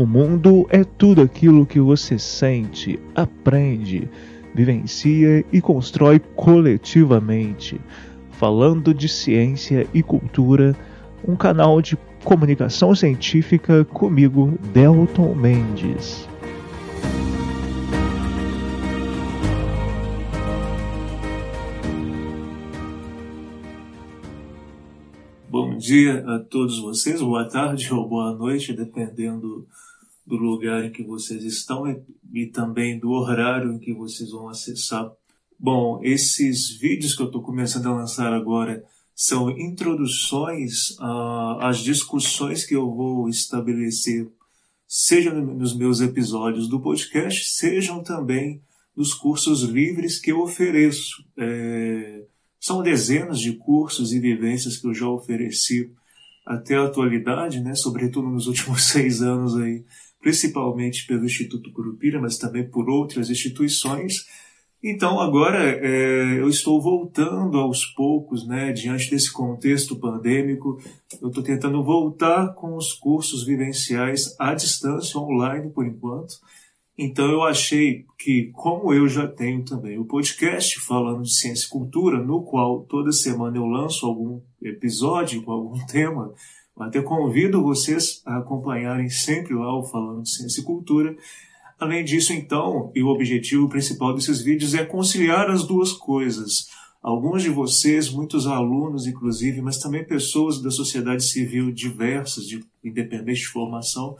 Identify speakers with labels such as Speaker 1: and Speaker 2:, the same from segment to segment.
Speaker 1: O mundo é tudo aquilo que você sente, aprende, vivencia e constrói coletivamente. Falando de ciência e cultura, um canal de comunicação científica comigo, Delton Mendes.
Speaker 2: Bom dia a todos vocês, boa tarde ou boa noite, dependendo do lugar em que vocês estão e, e também do horário em que vocês vão acessar. Bom, esses vídeos que eu estou começando a lançar agora são introduções às discussões que eu vou estabelecer, seja nos meus episódios do podcast, sejam também nos cursos livres que eu ofereço. É, são dezenas de cursos e vivências que eu já ofereci até a atualidade, né, sobretudo nos últimos seis anos aí, principalmente pelo Instituto Curupira, mas também por outras instituições. Então, agora é, eu estou voltando aos poucos, né, diante desse contexto pandêmico, eu estou tentando voltar com os cursos vivenciais à distância, online por enquanto. Então, eu achei que, como eu já tenho também o podcast falando de ciência e cultura, no qual toda semana eu lanço algum episódio com algum tema, até convido vocês a acompanharem sempre lá o Falando de Ciência e Cultura. Além disso, então, e o objetivo principal desses vídeos é conciliar as duas coisas. Alguns de vocês, muitos alunos inclusive, mas também pessoas da sociedade civil diversas, de independente de formação,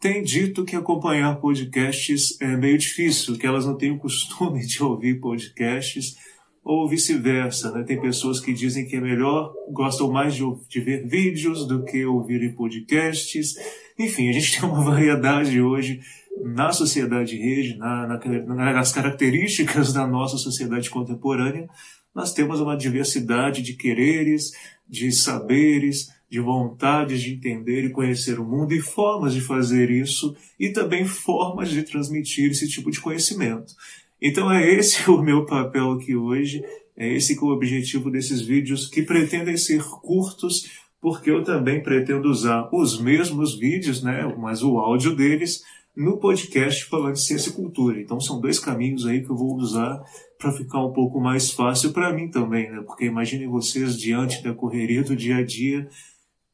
Speaker 2: têm dito que acompanhar podcasts é meio difícil, que elas não têm o costume de ouvir podcasts ou vice-versa. Né? Tem pessoas que dizem que é melhor, gostam mais de, de ver vídeos do que ouvir podcasts. Enfim, a gente tem uma variedade hoje na sociedade rede, na, na, nas características da nossa sociedade contemporânea. Nós temos uma diversidade de quereres, de saberes, de vontades de entender e conhecer o mundo e formas de fazer isso e também formas de transmitir esse tipo de conhecimento. Então é esse o meu papel aqui hoje, é esse que é o objetivo desses vídeos que pretendem ser curtos, porque eu também pretendo usar os mesmos vídeos, né, mas o áudio deles no podcast falando de ciência e cultura. Então são dois caminhos aí que eu vou usar para ficar um pouco mais fácil para mim também, né? Porque imaginem vocês diante da correria do dia a dia,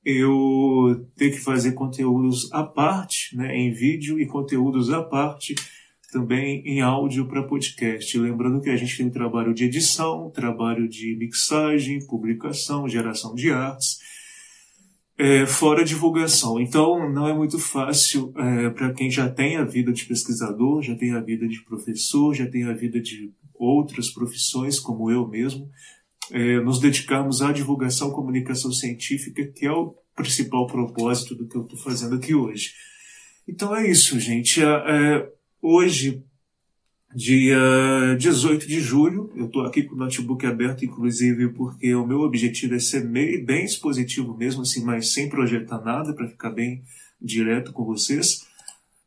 Speaker 2: eu ter que fazer conteúdos à parte, né, em vídeo e conteúdos à parte também em áudio para podcast. Lembrando que a gente tem trabalho de edição, trabalho de mixagem, publicação, geração de artes, é, fora divulgação. Então, não é muito fácil é, para quem já tem a vida de pesquisador, já tem a vida de professor, já tem a vida de outras profissões, como eu mesmo, é, nos dedicarmos à divulgação comunicação científica, que é o principal propósito do que eu estou fazendo aqui hoje. Então é isso, gente. É, é Hoje, dia 18 de julho, eu estou aqui com o notebook aberto, inclusive, porque o meu objetivo é ser meio, bem expositivo mesmo, assim, mas sem projetar nada, para ficar bem direto com vocês.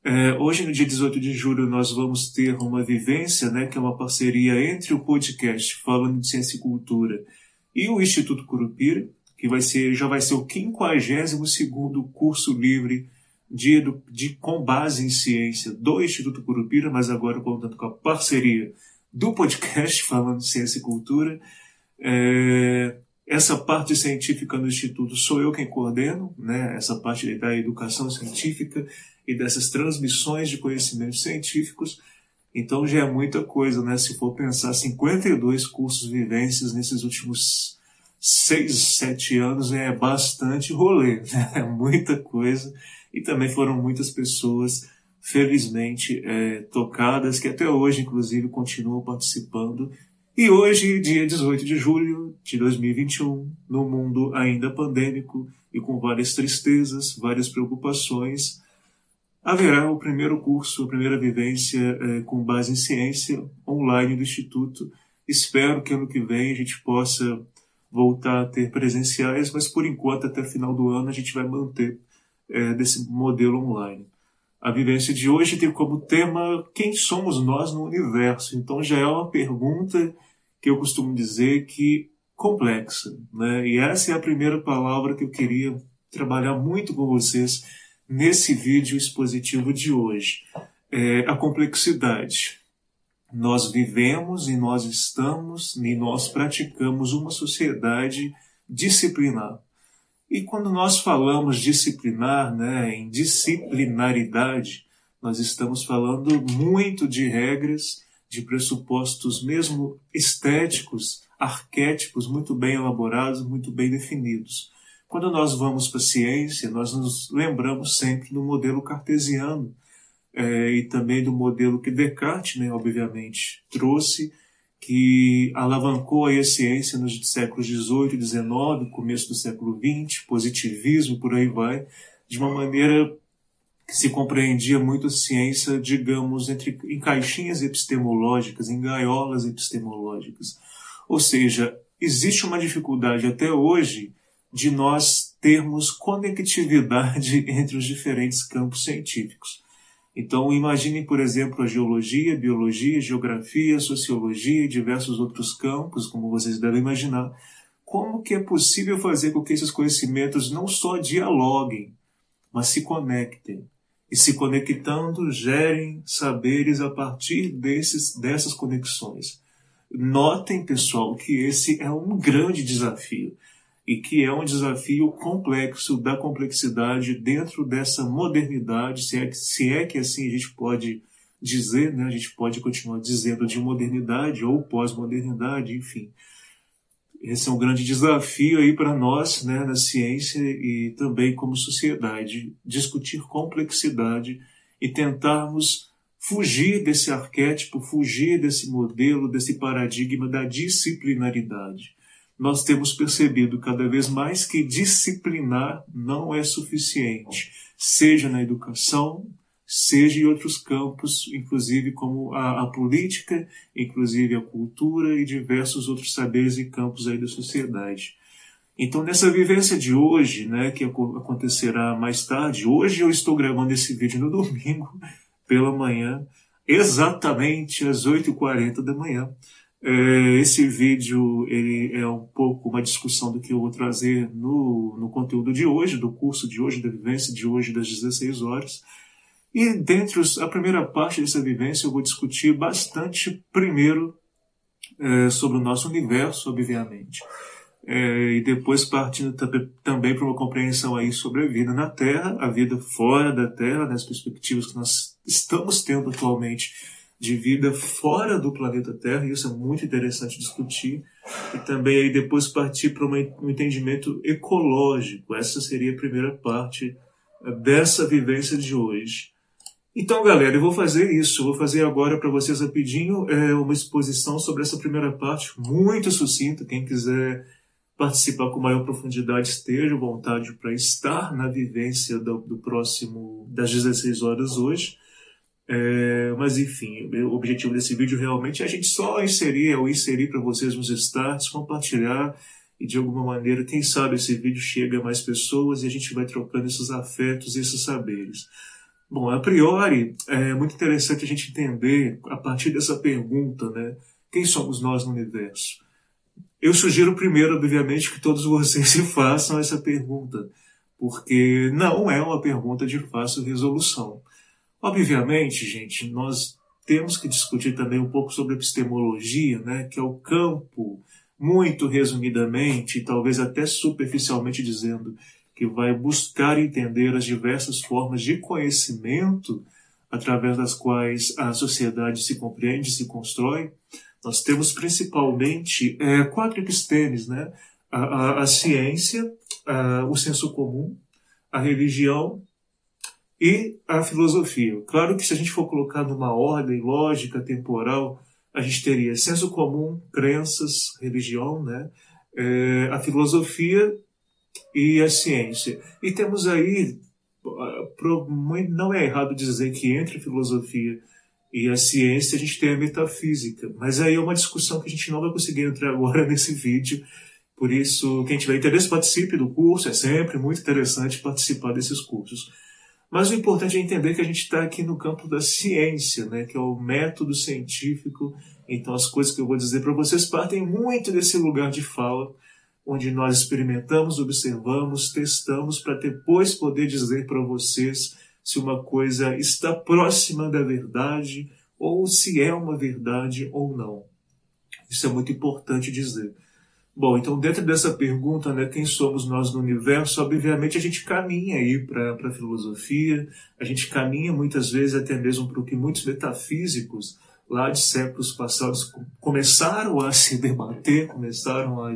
Speaker 2: É, hoje, no dia 18 de julho, nós vamos ter uma vivência, né, que é uma parceria entre o podcast Falando de Ciência e Cultura e o Instituto Curupira, que vai ser, já vai ser o 52º curso livre de, de, com base em ciência do Instituto Curupira, mas agora contando com a parceria do podcast falando ciência e cultura. É, essa parte científica no Instituto sou eu quem coordeno, né? essa parte da educação científica e dessas transmissões de conhecimentos científicos. Então já é muita coisa, né? Se for pensar 52 cursos vivências nesses últimos seis, sete anos é bastante rolê, né? é muita coisa e também foram muitas pessoas, felizmente, é, tocadas, que até hoje, inclusive, continuam participando. E hoje, dia 18 de julho de 2021, no mundo ainda pandêmico e com várias tristezas, várias preocupações, haverá o primeiro curso, a primeira vivência é, com base em ciência online do Instituto. Espero que ano que vem a gente possa voltar a ter presenciais, mas por enquanto, até final do ano, a gente vai manter é, desse modelo online. A vivência de hoje tem como tema quem somos nós no universo. Então já é uma pergunta que eu costumo dizer que complexa, né? E essa é a primeira palavra que eu queria trabalhar muito com vocês nesse vídeo expositivo de hoje. É a complexidade. Nós vivemos e nós estamos e nós praticamos uma sociedade disciplinar. E quando nós falamos disciplinar, né, em disciplinaridade, nós estamos falando muito de regras, de pressupostos mesmo estéticos, arquétipos muito bem elaborados, muito bem definidos. Quando nós vamos para a ciência, nós nos lembramos sempre do modelo cartesiano é, e também do modelo que Descartes, né, obviamente, trouxe, que alavancou a ciência nos séculos XVIII e XIX, começo do século XX, positivismo, por aí vai, de uma maneira que se compreendia muito a ciência, digamos, entre, em caixinhas epistemológicas, em gaiolas epistemológicas. Ou seja, existe uma dificuldade até hoje de nós termos conectividade entre os diferentes campos científicos. Então, imagine, por exemplo, a geologia, biologia, geografia, sociologia e diversos outros campos, como vocês devem imaginar. Como que é possível fazer com que esses conhecimentos não só dialoguem, mas se conectem? E se conectando, gerem saberes a partir desses, dessas conexões. Notem, pessoal, que esse é um grande desafio e que é um desafio complexo da complexidade dentro dessa modernidade, se é, que, se é que assim a gente pode dizer, né? a gente pode continuar dizendo de modernidade ou pós-modernidade, enfim. Esse é um grande desafio aí para nós, né, na ciência e também como sociedade, discutir complexidade e tentarmos fugir desse arquétipo, fugir desse modelo, desse paradigma da disciplinaridade nós temos percebido cada vez mais que disciplinar não é suficiente, seja na educação, seja em outros campos, inclusive como a, a, política, inclusive a cultura e diversos outros saberes e campos aí da sociedade. Então, nessa vivência de hoje, né, que acontecerá mais tarde, hoje eu estou gravando esse vídeo no domingo, pela manhã, exatamente às 8h40 da manhã. É, esse vídeo ele é um pouco uma discussão do que eu vou trazer no, no conteúdo de hoje, do curso de hoje, da vivência de hoje, das 16 horas. E dentre os, a primeira parte dessa vivência eu vou discutir bastante, primeiro, é, sobre o nosso universo, obviamente. É, e depois partindo também para uma compreensão aí sobre a vida na Terra, a vida fora da Terra, nas perspectivas que nós estamos tendo atualmente de vida fora do planeta Terra, e isso é muito interessante discutir, e também aí depois partir para um entendimento ecológico. Essa seria a primeira parte eh, dessa vivência de hoje. Então, galera, eu vou fazer isso. Vou fazer agora para vocês rapidinho é, uma exposição sobre essa primeira parte, muito sucinta. Quem quiser participar com maior profundidade, esteja à vontade para estar na vivência do, do próximo das 16 horas hoje. É, mas enfim, o objetivo desse vídeo realmente é a gente só inserir ou inserir para vocês nos starts, compartilhar e de alguma maneira, quem sabe esse vídeo chega a mais pessoas e a gente vai trocando esses afetos e esses saberes. Bom, a priori, é muito interessante a gente entender, a partir dessa pergunta, né? Quem somos nós no universo? Eu sugiro primeiro, obviamente, que todos vocês se façam essa pergunta, porque não é uma pergunta de fácil resolução. Obviamente, gente, nós temos que discutir também um pouco sobre epistemologia, né, que é o campo, muito resumidamente, talvez até superficialmente dizendo, que vai buscar entender as diversas formas de conhecimento através das quais a sociedade se compreende, se constrói. Nós temos principalmente é, quatro epistemes, né? A, a, a ciência, a, o senso comum, a religião e a filosofia. Claro que se a gente for colocar numa ordem lógica, temporal, a gente teria senso comum, crenças, religião, né? É, a filosofia e a ciência. E temos aí, não é errado dizer que entre a filosofia e a ciência a gente tem a metafísica, mas aí é uma discussão que a gente não vai conseguir entrar agora nesse vídeo. Por isso, quem tiver interesse, participe do curso, é sempre muito interessante participar desses cursos. Mas o importante é entender que a gente está aqui no campo da ciência, né, que é o método científico. Então, as coisas que eu vou dizer para vocês partem muito desse lugar de fala onde nós experimentamos, observamos, testamos para depois poder dizer para vocês se uma coisa está próxima da verdade ou se é uma verdade ou não. Isso é muito importante dizer. Bom, então dentro dessa pergunta, né, quem somos nós no universo, obviamente a gente caminha aí para a filosofia, a gente caminha muitas vezes até mesmo para o que muitos metafísicos lá de séculos passados começaram a se debater, começaram a,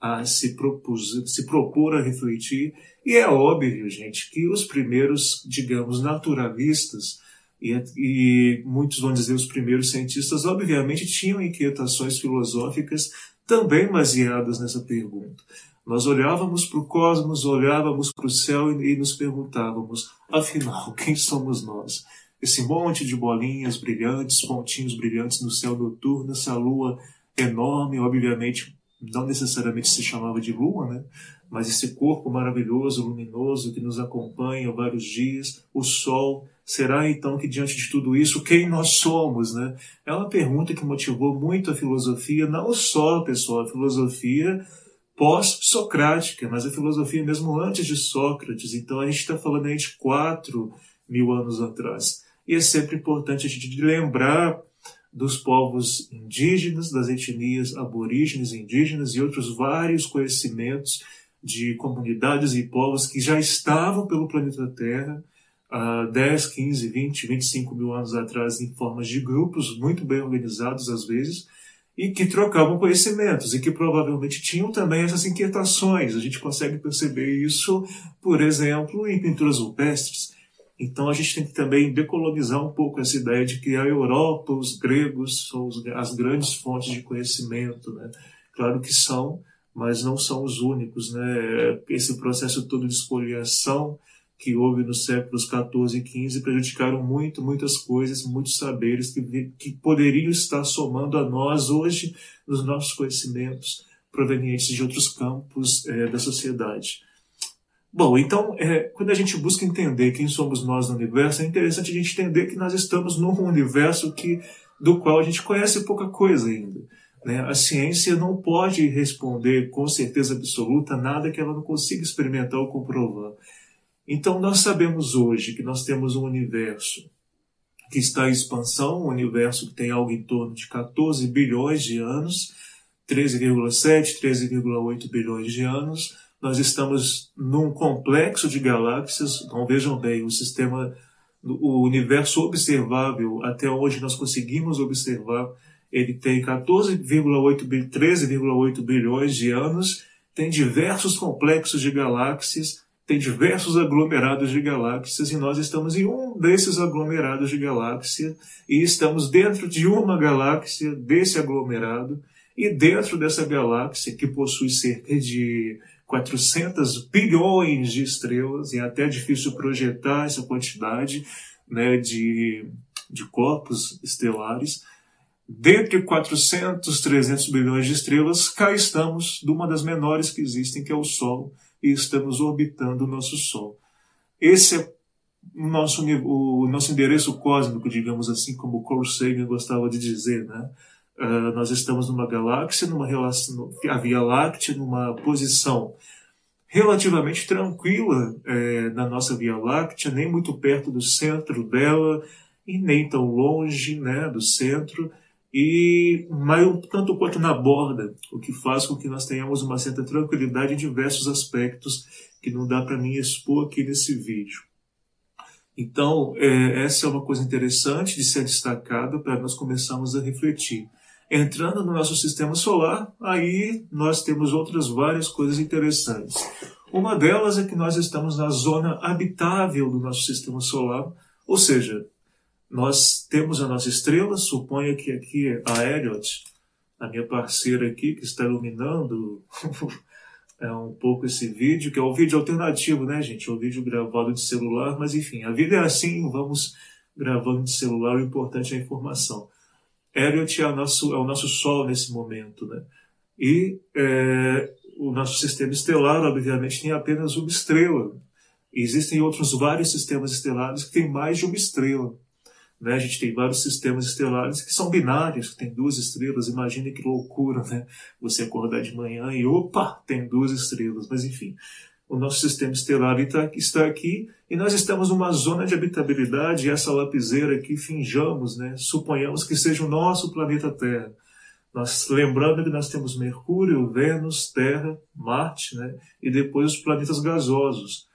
Speaker 2: a se, propus, se propor a refletir. E é óbvio, gente, que os primeiros, digamos, naturalistas, e, e, muitos vão dizer os primeiros cientistas, obviamente tinham inquietações filosóficas também baseadas nessa pergunta. Nós olhávamos para o cosmos, olhávamos para o céu e, e nos perguntávamos: afinal, quem somos nós? Esse monte de bolinhas brilhantes, pontinhos brilhantes no céu noturno, essa lua enorme, obviamente não necessariamente se chamava de lua, né? mas esse corpo maravilhoso, luminoso, que nos acompanha vários dias, o sol, será então que diante de tudo isso, quem nós somos? Né? É uma pergunta que motivou muito a filosofia, não só, pessoal, a filosofia pós-socrática, mas a filosofia mesmo antes de Sócrates. Então a gente está falando aí de quatro mil anos atrás. E é sempre importante a gente lembrar dos povos indígenas, das etnias aborígenes indígenas e outros vários conhecimentos de comunidades e povos que já estavam pelo planeta Terra há 10, 15, 20, 25 mil anos atrás em formas de grupos muito bem organizados às vezes e que trocavam conhecimentos e que provavelmente tinham também essas inquietações. A gente consegue perceber isso, por exemplo, em pinturas rupestres então a gente tem que também decolonizar um pouco essa ideia de que a Europa, os gregos, são as grandes fontes de conhecimento. Né? Claro que são, mas não são os únicos. Né? Esse processo todo de espoliação que houve nos séculos 14 e 15 prejudicaram muito, muitas coisas, muitos saberes que, que poderiam estar somando a nós hoje nos nossos conhecimentos provenientes de outros campos é, da sociedade. Bom, então, é, quando a gente busca entender quem somos nós no universo, é interessante a gente entender que nós estamos num universo que, do qual a gente conhece pouca coisa ainda. Né? A ciência não pode responder com certeza absoluta nada que ela não consiga experimentar ou comprovar. Então, nós sabemos hoje que nós temos um universo que está em expansão, um universo que tem algo em torno de 14 bilhões de anos, 13,7, 13,8 bilhões de anos nós estamos num complexo de galáxias. Então vejam bem, o sistema, o universo observável, até onde nós conseguimos observar, ele tem 14,8, 13,8 bilhões de anos, tem diversos complexos de galáxias, tem diversos aglomerados de galáxias, e nós estamos em um desses aglomerados de galáxia, e estamos dentro de uma galáxia desse aglomerado, e dentro dessa galáxia, que possui cerca de 400 bilhões de estrelas, e é até difícil projetar essa quantidade né, de, de corpos estelares. Dentre 400, 300 bilhões de estrelas, cá estamos, de uma das menores que existem, que é o Sol, e estamos orbitando o nosso Sol. Esse é o nosso, o nosso endereço cósmico, digamos assim, como Carl Sagan gostava de dizer, né? Uh, nós estamos numa galáxia, numa relação, a Via Láctea, numa posição relativamente tranquila é, na nossa Via Láctea, nem muito perto do centro dela e nem tão longe né, do centro, e mais tanto quanto na borda, o que faz com que nós tenhamos uma certa tranquilidade em diversos aspectos que não dá para mim expor aqui nesse vídeo. Então, é, essa é uma coisa interessante de ser destacada para nós começarmos a refletir. Entrando no nosso sistema solar, aí nós temos outras várias coisas interessantes. Uma delas é que nós estamos na zona habitável do nosso sistema solar, ou seja, nós temos a nossa estrela, suponha que aqui a Elliot, a minha parceira aqui, que está iluminando é um pouco esse vídeo, que é um vídeo alternativo, né, gente? É um vídeo gravado de celular, mas enfim, a vida é assim, vamos gravando de celular, o importante é a informação. Elliot é, nosso, é o nosso Sol nesse momento, né? E é, o nosso sistema estelar, obviamente, tem apenas uma estrela. E existem outros vários sistemas estelares que têm mais de uma estrela. Né? A gente tem vários sistemas estelares que são binários, que tem duas estrelas. Imagine que loucura, né? Você acordar de manhã e opa, tem duas estrelas. Mas enfim, o nosso sistema estelar está aqui e nós estamos numa zona de habitabilidade. E essa lapiseira aqui, finjamos, né? Suponhamos que seja o nosso planeta Terra. Nós lembrando que nós temos Mercúrio, Vênus, Terra, Marte, né? E depois os planetas gasosos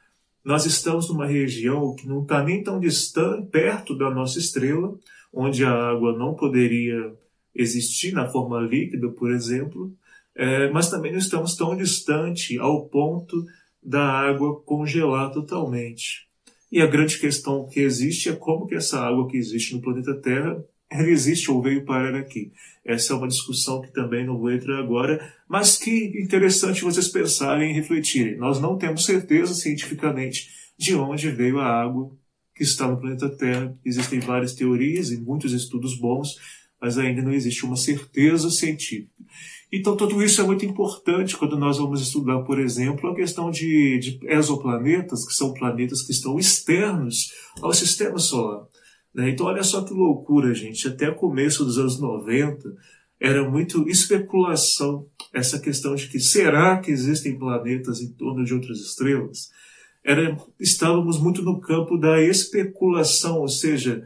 Speaker 2: nós estamos numa região que não está nem tão distante, perto da nossa estrela, onde a água não poderia existir na forma líquida, por exemplo, é, mas também não estamos tão distante ao ponto da água congelar totalmente. E a grande questão que existe é como que essa água que existe no planeta Terra ela existe ou veio parar aqui. Essa é uma discussão que também não vou entrar agora, mas que interessante vocês pensarem e refletirem. Nós não temos certeza cientificamente de onde veio a água que está no planeta Terra. Existem várias teorias e muitos estudos bons, mas ainda não existe uma certeza científica. Então, tudo isso é muito importante quando nós vamos estudar, por exemplo, a questão de, de exoplanetas, que são planetas que estão externos ao sistema solar. Né? Então, olha só que loucura, gente. Até começo dos anos 90, era muito especulação essa questão de que será que existem planetas em torno de outras estrelas? Era, estávamos muito no campo da especulação, ou seja,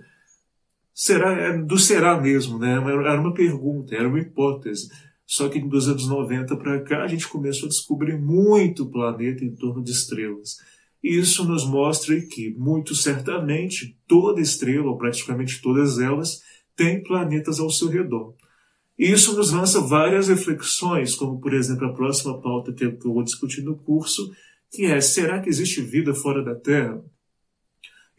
Speaker 2: será é, do será mesmo, né? Era uma pergunta, era uma hipótese. Só que dos anos 90 para cá a gente começou a descobrir muito planeta em torno de estrelas. Isso nos mostra que, muito certamente, toda estrela, ou praticamente todas elas, tem planetas ao seu redor. Isso nos lança várias reflexões, como, por exemplo, a próxima pauta que eu vou discutir no curso, que é: será que existe vida fora da Terra?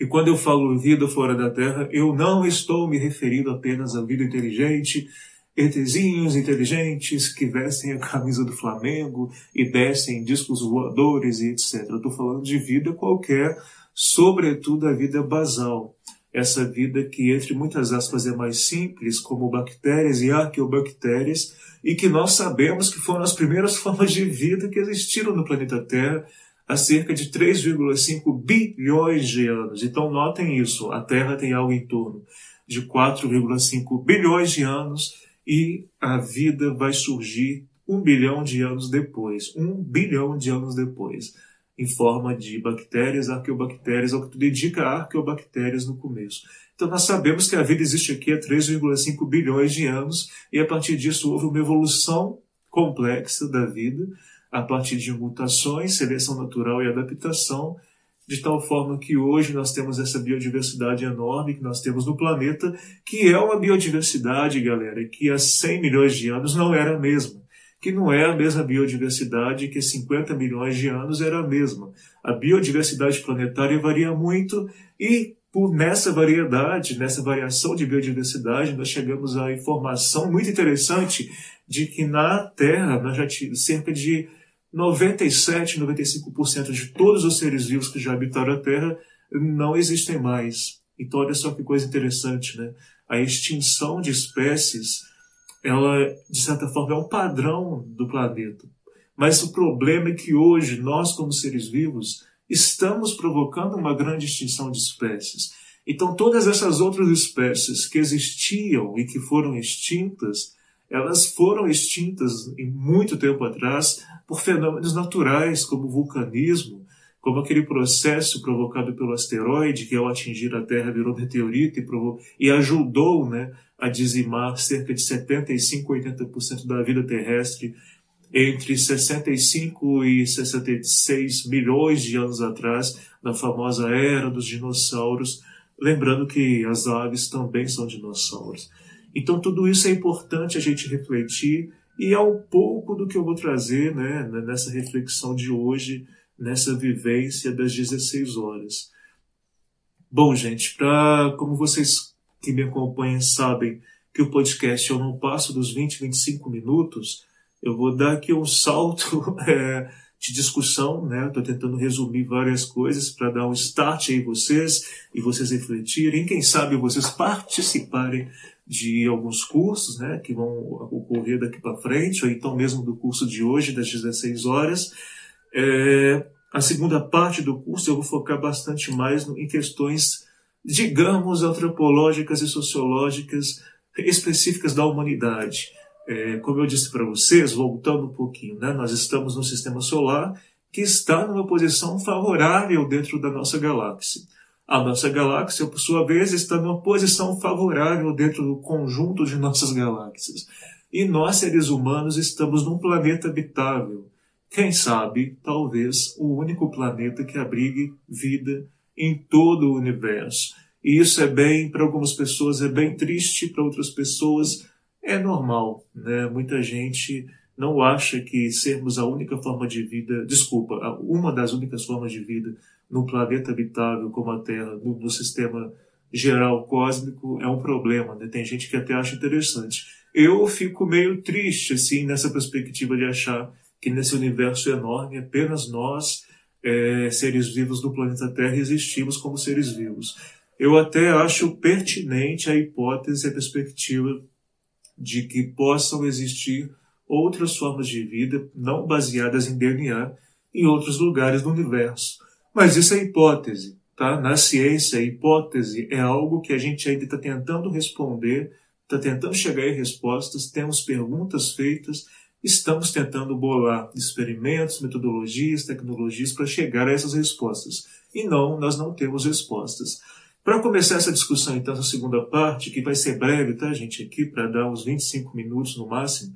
Speaker 2: E quando eu falo vida fora da Terra, eu não estou me referindo apenas à vida inteligente, ETzinhos inteligentes que vestem a camisa do Flamengo e descem discos voadores e etc. Eu estou falando de vida qualquer, sobretudo a vida basal. Essa vida que, entre muitas aspas, é mais simples, como bactérias e arqueobactérias, e que nós sabemos que foram as primeiras formas de vida que existiram no planeta Terra há cerca de 3,5 bilhões de anos. Então, notem isso: a Terra tem algo em torno de 4,5 bilhões de anos e a vida vai surgir um bilhão de anos depois, um bilhão de anos depois, em forma de bactérias, arqueobactérias, ao que tudo indica arqueobactérias no começo. Então nós sabemos que a vida existe aqui há 3,5 bilhões de anos e a partir disso houve uma evolução complexa da vida, a partir de mutações, seleção natural e adaptação, de tal forma que hoje nós temos essa biodiversidade enorme que nós temos no planeta, que é uma biodiversidade, galera, que há 100 milhões de anos não era a mesma, que não é a mesma biodiversidade que 50 milhões de anos era a mesma. A biodiversidade planetária varia muito e por nessa variedade, nessa variação de biodiversidade, nós chegamos à informação muito interessante de que na Terra nós já tínhamos cerca de 97, 95% de todos os seres vivos que já habitaram a Terra não existem mais. Então, olha só que coisa interessante, né? A extinção de espécies, ela, de certa forma, é um padrão do planeta. Mas o problema é que hoje, nós, como seres vivos, estamos provocando uma grande extinção de espécies. Então, todas essas outras espécies que existiam e que foram extintas, elas foram extintas em muito tempo atrás por fenômenos naturais, como o vulcanismo, como aquele processo provocado pelo asteroide que, ao atingir a Terra, virou meteorito e, provou, e ajudou né, a dizimar cerca de 75 a 80% da vida terrestre entre 65 e 66 milhões de anos atrás, na famosa era dos dinossauros, lembrando que as aves também são dinossauros. Então, tudo isso é importante a gente refletir, e é um pouco do que eu vou trazer né, nessa reflexão de hoje, nessa vivência das 16 horas. Bom, gente, pra, como vocês que me acompanham sabem que o podcast eu não passo dos 20, 25 minutos, eu vou dar aqui um salto é, de discussão, né? Estou tentando resumir várias coisas para dar um start aí vocês e vocês refletirem, quem sabe vocês participarem de alguns cursos né, que vão ocorrer daqui para frente, ou então mesmo do curso de hoje, das 16 horas. É, a segunda parte do curso eu vou focar bastante mais em questões digamos, antropológicas e sociológicas específicas da humanidade. É, como eu disse para vocês, voltando um pouquinho, né, nós estamos no sistema solar que está numa posição favorável dentro da nossa galáxia. A nossa galáxia, por sua vez, está numa posição favorável dentro do conjunto de nossas galáxias. E nós, seres humanos, estamos num planeta habitável. Quem sabe, talvez, o único planeta que abrigue vida em todo o universo. E isso é bem, para algumas pessoas, é bem triste, para outras pessoas é normal. Né? Muita gente não acha que sermos a única forma de vida, desculpa, uma das únicas formas de vida num planeta habitável como a Terra, no, no sistema geral cósmico, é um problema. Né? Tem gente que até acha interessante. Eu fico meio triste assim nessa perspectiva de achar que nesse universo enorme apenas nós, é, seres vivos do planeta Terra, existimos como seres vivos. Eu até acho pertinente a hipótese, a perspectiva de que possam existir outras formas de vida não baseadas em DNA em outros lugares do universo. Mas isso é hipótese, tá? Na ciência, hipótese é algo que a gente ainda está tentando responder, está tentando chegar em respostas, temos perguntas feitas, estamos tentando bolar experimentos, metodologias, tecnologias para chegar a essas respostas. E não, nós não temos respostas. Para começar essa discussão, então, essa segunda parte, que vai ser breve, tá, gente, aqui, para dar uns 25 minutos no máximo,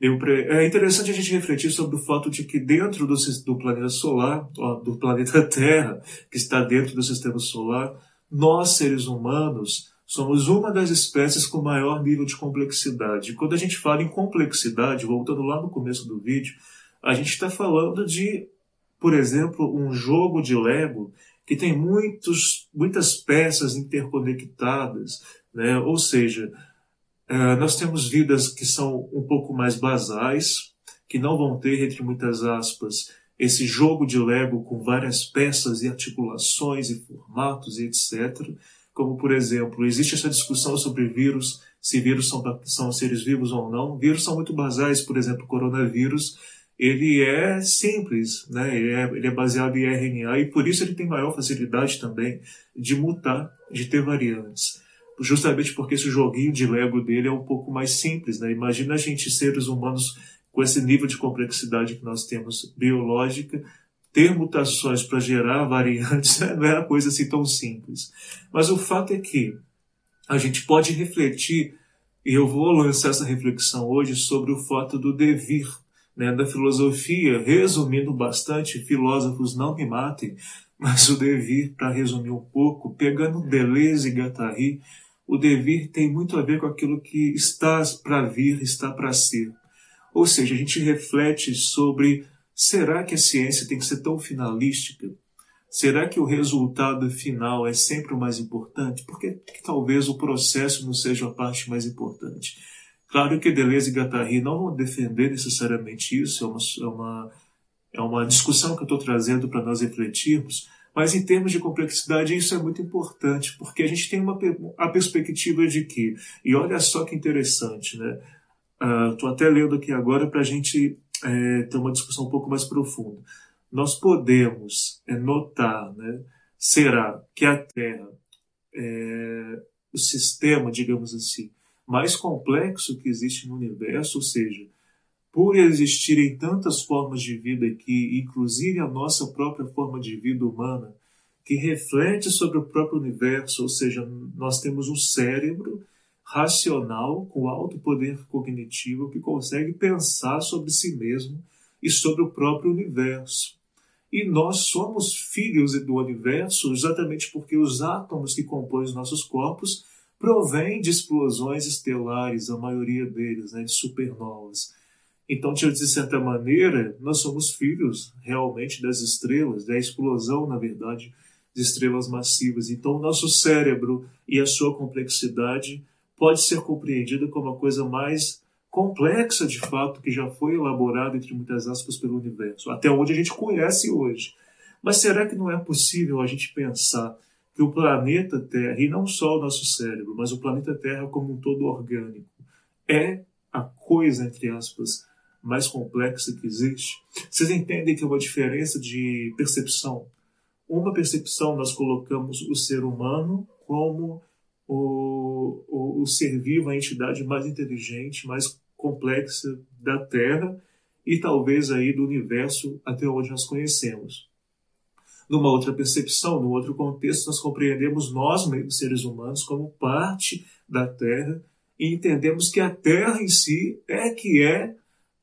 Speaker 2: eu, é interessante a gente refletir sobre o fato de que dentro do, do planeta solar, do planeta Terra, que está dentro do sistema solar, nós, seres humanos, somos uma das espécies com maior nível de complexidade. Quando a gente fala em complexidade, voltando lá no começo do vídeo, a gente está falando de, por exemplo, um jogo de Lego que tem muitos, muitas peças interconectadas, né? ou seja, é, nós temos vidas que são um pouco mais basais, que não vão ter, entre muitas aspas, esse jogo de Lego com várias peças e articulações e formatos e etc. Como, por exemplo, existe essa discussão sobre vírus, se vírus são, são seres vivos ou não. Vírus são muito basais, por exemplo, coronavírus, ele é simples, né? ele, é, ele é baseado em RNA e por isso ele tem maior facilidade também de mutar, de ter variantes justamente porque esse joguinho de Lego dele é um pouco mais simples, né? Imagina a gente, seres humanos, com esse nível de complexidade que nós temos biológica, ter mutações para gerar variantes não é uma coisa assim tão simples. Mas o fato é que a gente pode refletir, e eu vou lançar essa reflexão hoje sobre o fato do devir, né, da filosofia, resumindo bastante, filósofos não me matem, mas o devir, para resumir um pouco, pegando Deleuze e Guattari, o devir tem muito a ver com aquilo que está para vir, está para ser. Ou seja, a gente reflete sobre será que a ciência tem que ser tão finalística? Será que o resultado final é sempre o mais importante? Por que, que talvez o processo não seja a parte mais importante? Claro que Deleuze e Guattari não vão defender necessariamente isso, é uma, é uma, é uma discussão que eu estou trazendo para nós refletirmos, mas em termos de complexidade, isso é muito importante, porque a gente tem uma, a perspectiva de que, e olha só que interessante, né? Estou uh, até lendo aqui agora para a gente é, ter uma discussão um pouco mais profunda. Nós podemos é, notar, né? Será que a Terra, é, o sistema, digamos assim, mais complexo que existe no universo, ou seja, por existirem tantas formas de vida aqui, inclusive a nossa própria forma de vida humana, que reflete sobre o próprio universo, ou seja, nós temos um cérebro racional com alto poder cognitivo que consegue pensar sobre si mesmo e sobre o próprio universo. E nós somos filhos do universo exatamente porque os átomos que compõem os nossos corpos provêm de explosões estelares, a maioria deles, né, de supernovas. Então, de certa maneira, nós somos filhos realmente das estrelas, da explosão, na verdade, de estrelas massivas. Então, o nosso cérebro e a sua complexidade pode ser compreendida como a coisa mais complexa, de fato, que já foi elaborada, entre muitas aspas, pelo universo, até onde a gente conhece hoje. Mas será que não é possível a gente pensar que o planeta Terra, e não só o nosso cérebro, mas o planeta Terra como um todo orgânico, é a coisa, entre aspas, mais complexa que existe. Vocês entendem que é uma diferença de percepção. Uma percepção nós colocamos o ser humano como o, o, o ser vivo, a entidade mais inteligente, mais complexa da Terra e talvez aí do universo até onde nós conhecemos. Numa outra percepção, num outro contexto, nós compreendemos nós, seres humanos, como parte da Terra e entendemos que a Terra em si é que é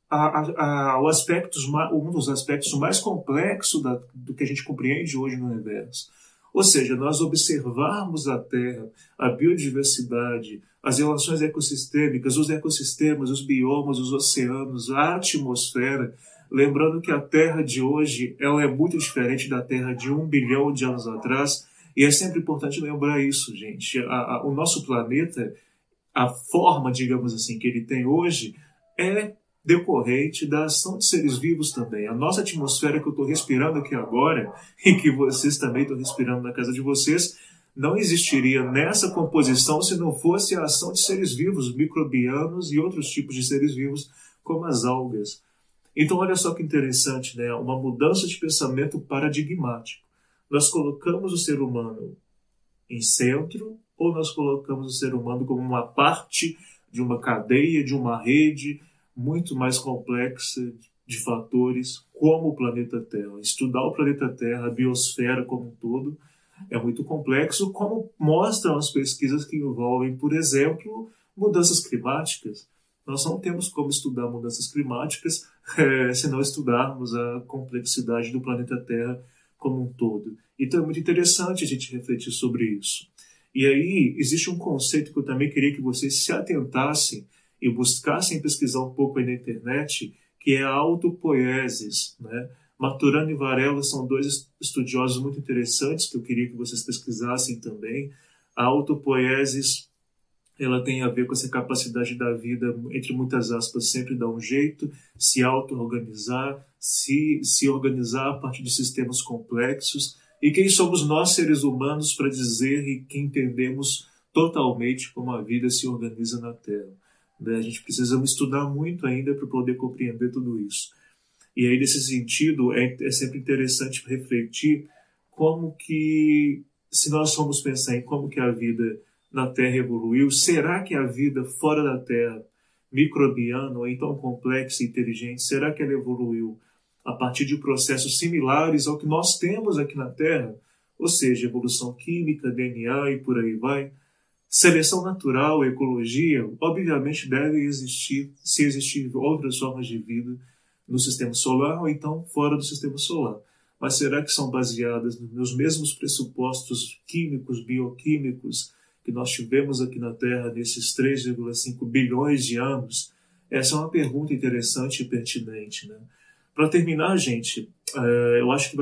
Speaker 2: a, a, a, o aspecto, um dos aspectos mais complexos da, do que a gente compreende hoje no universo. Ou seja, nós observarmos a Terra, a biodiversidade, as relações ecossistêmicas, os ecossistemas, os biomas, os oceanos, a atmosfera, lembrando que a Terra de hoje ela é muito diferente da Terra de um bilhão de anos atrás, e é sempre importante lembrar isso, gente. A, a, o nosso planeta, a forma, digamos assim, que ele tem hoje, é decorrente da ação de seres vivos também. A nossa atmosfera que eu estou respirando aqui agora e que vocês também estão respirando na casa de vocês não existiria nessa composição se não fosse a ação de seres vivos, microbianos e outros tipos de seres vivos, como as algas. Então, olha só que interessante, né? Uma mudança de pensamento paradigmático. Nós colocamos o ser humano em centro ou nós colocamos o ser humano como uma parte de uma cadeia, de uma rede, muito mais complexa de fatores, como o planeta Terra. Estudar o planeta Terra, a biosfera como um todo, é muito complexo, como mostram as pesquisas que envolvem, por exemplo, mudanças climáticas. Nós não temos como estudar mudanças climáticas é, se não estudarmos a complexidade do planeta Terra como um todo. Então é muito interessante a gente refletir sobre isso. E aí existe um conceito que eu também queria que vocês se atentassem e buscassem pesquisar um pouco aí na internet, que é a autopoiesis. Né? Maturano e Varela são dois estudiosos muito interessantes que eu queria que vocês pesquisassem também. A autopoiesis ela tem a ver com essa capacidade da vida, entre muitas aspas, sempre dar um jeito, se auto-organizar, se, se organizar a partir de sistemas complexos. E quem somos nós, seres humanos, para dizer e que entendemos totalmente como a vida se organiza na Terra? Né? A gente precisa estudar muito ainda para poder compreender tudo isso. E aí, nesse sentido, é, é sempre interessante refletir como que, se nós formos pensar em como que a vida na Terra evoluiu, será que a vida fora da Terra, microbiana ou então complexa e inteligente, será que ela evoluiu a partir de processos similares ao que nós temos aqui na Terra? Ou seja, evolução química, DNA e por aí vai? Seleção natural, ecologia, obviamente deve existir, se existir outras formas de vida no sistema solar ou então fora do sistema solar. Mas será que são baseadas nos mesmos pressupostos químicos, bioquímicos que nós tivemos aqui na Terra nesses 3,5 bilhões de anos? Essa é uma pergunta interessante e pertinente. Né? Para terminar, gente, é, eu acho que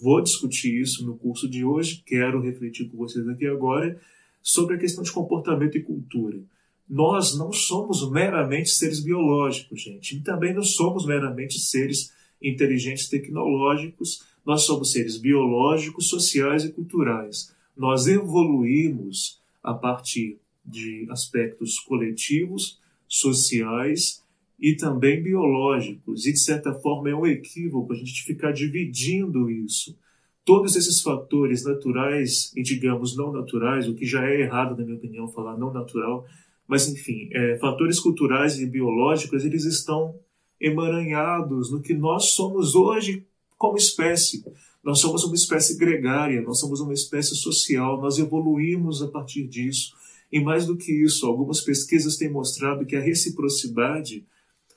Speaker 2: vou discutir isso no curso de hoje, quero refletir com vocês aqui agora sobre a questão de comportamento e cultura. Nós não somos meramente seres biológicos, gente, e também não somos meramente seres inteligentes tecnológicos, nós somos seres biológicos, sociais e culturais. Nós evoluímos a partir de aspectos coletivos, sociais e também biológicos. E, de certa forma, é um equívoco a gente ficar dividindo isso todos esses fatores naturais e, digamos, não naturais, o que já é errado, na minha opinião, falar não natural, mas, enfim, é, fatores culturais e biológicos, eles estão emaranhados no que nós somos hoje como espécie. Nós somos uma espécie gregária, nós somos uma espécie social, nós evoluímos a partir disso. E mais do que isso, algumas pesquisas têm mostrado que a reciprocidade,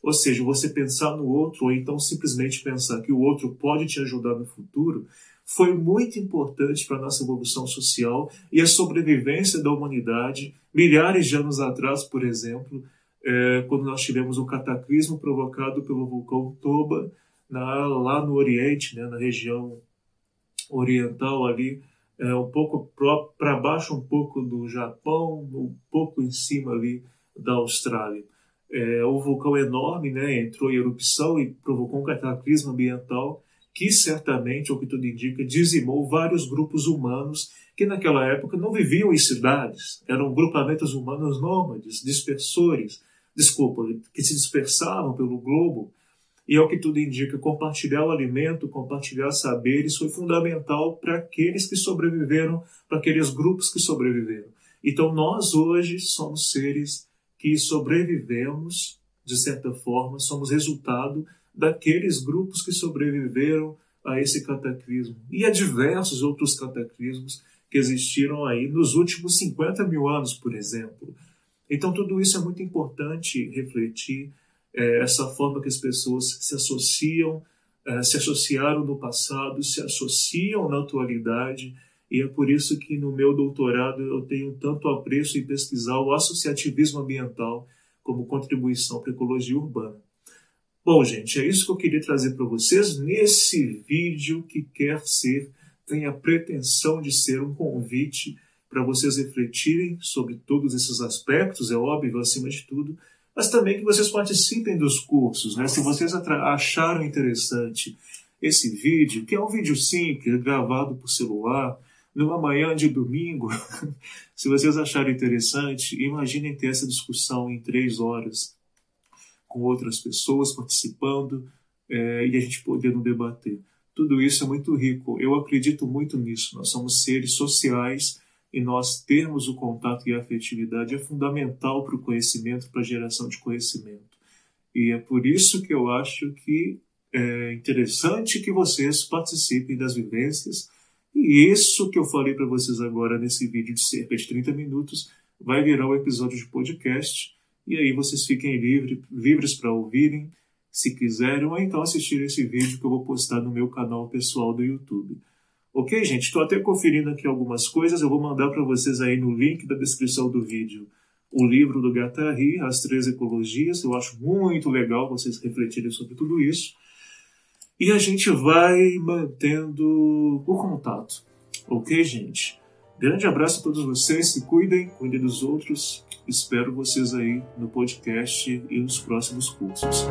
Speaker 2: ou seja, você pensar no outro, ou então simplesmente pensar que o outro pode te ajudar no futuro, foi muito importante para a nossa evolução social e a sobrevivência da humanidade. Milhares de anos atrás, por exemplo, é, quando nós tivemos um cataclismo provocado pelo vulcão Toba, na, lá no Oriente, né, na região oriental ali, é, um pouco para baixo um pouco do Japão, um pouco em cima ali da Austrália. É, o vulcão enorme né, entrou em erupção e provocou um cataclismo ambiental que certamente, o que tudo indica, dizimou vários grupos humanos que naquela época não viviam em cidades, eram grupamentos humanos nômades, dispersores, desculpa, que se dispersavam pelo globo E ao que tudo indica, compartilhar o alimento, compartilhar saberes foi fundamental para aqueles que sobreviveram, para aqueles grupos que sobreviveram. Então nós hoje somos seres que sobrevivemos, de certa forma, somos resultado daqueles grupos que sobreviveram a esse cataclismo e a diversos outros cataclismos que existiram aí nos últimos 50 mil anos, por exemplo. Então, tudo isso é muito importante refletir, é, essa forma que as pessoas se associam, é, se associaram no passado, se associam na atualidade, e é por isso que no meu doutorado eu tenho tanto apreço em pesquisar o associativismo ambiental como contribuição para a ecologia urbana. Bom, gente, é isso que eu queria trazer para vocês nesse vídeo que quer ser, tem a pretensão de ser um convite para vocês refletirem sobre todos esses aspectos, é óbvio, acima de tudo, mas também que vocês participem dos cursos, né? Se vocês acharam interessante esse vídeo, que é um vídeo simples, gravado por celular, numa manhã de domingo, se vocês acharem interessante, imaginem ter essa discussão em três horas com outras pessoas participando é, e a gente podendo debater. Tudo isso é muito rico. Eu acredito muito nisso. Nós somos seres sociais e nós termos o contato e a afetividade é fundamental para o conhecimento, para a geração de conhecimento. E é por isso que eu acho que é interessante que vocês participem das vivências. E isso que eu falei para vocês agora nesse vídeo de cerca de 30 minutos vai virar um episódio de podcast e aí vocês fiquem livre, livres para ouvirem, se quiserem, ou então assistir esse vídeo que eu vou postar no meu canal pessoal do YouTube. Ok, gente? Estou até conferindo aqui algumas coisas. Eu vou mandar para vocês aí no link da descrição do vídeo o livro do Gatari, As Três Ecologias. Eu acho muito legal vocês refletirem sobre tudo isso. E a gente vai mantendo o contato. Ok, gente? Grande abraço a todos vocês, se cuidem, cuidem dos outros. Espero vocês aí no podcast e nos próximos cursos.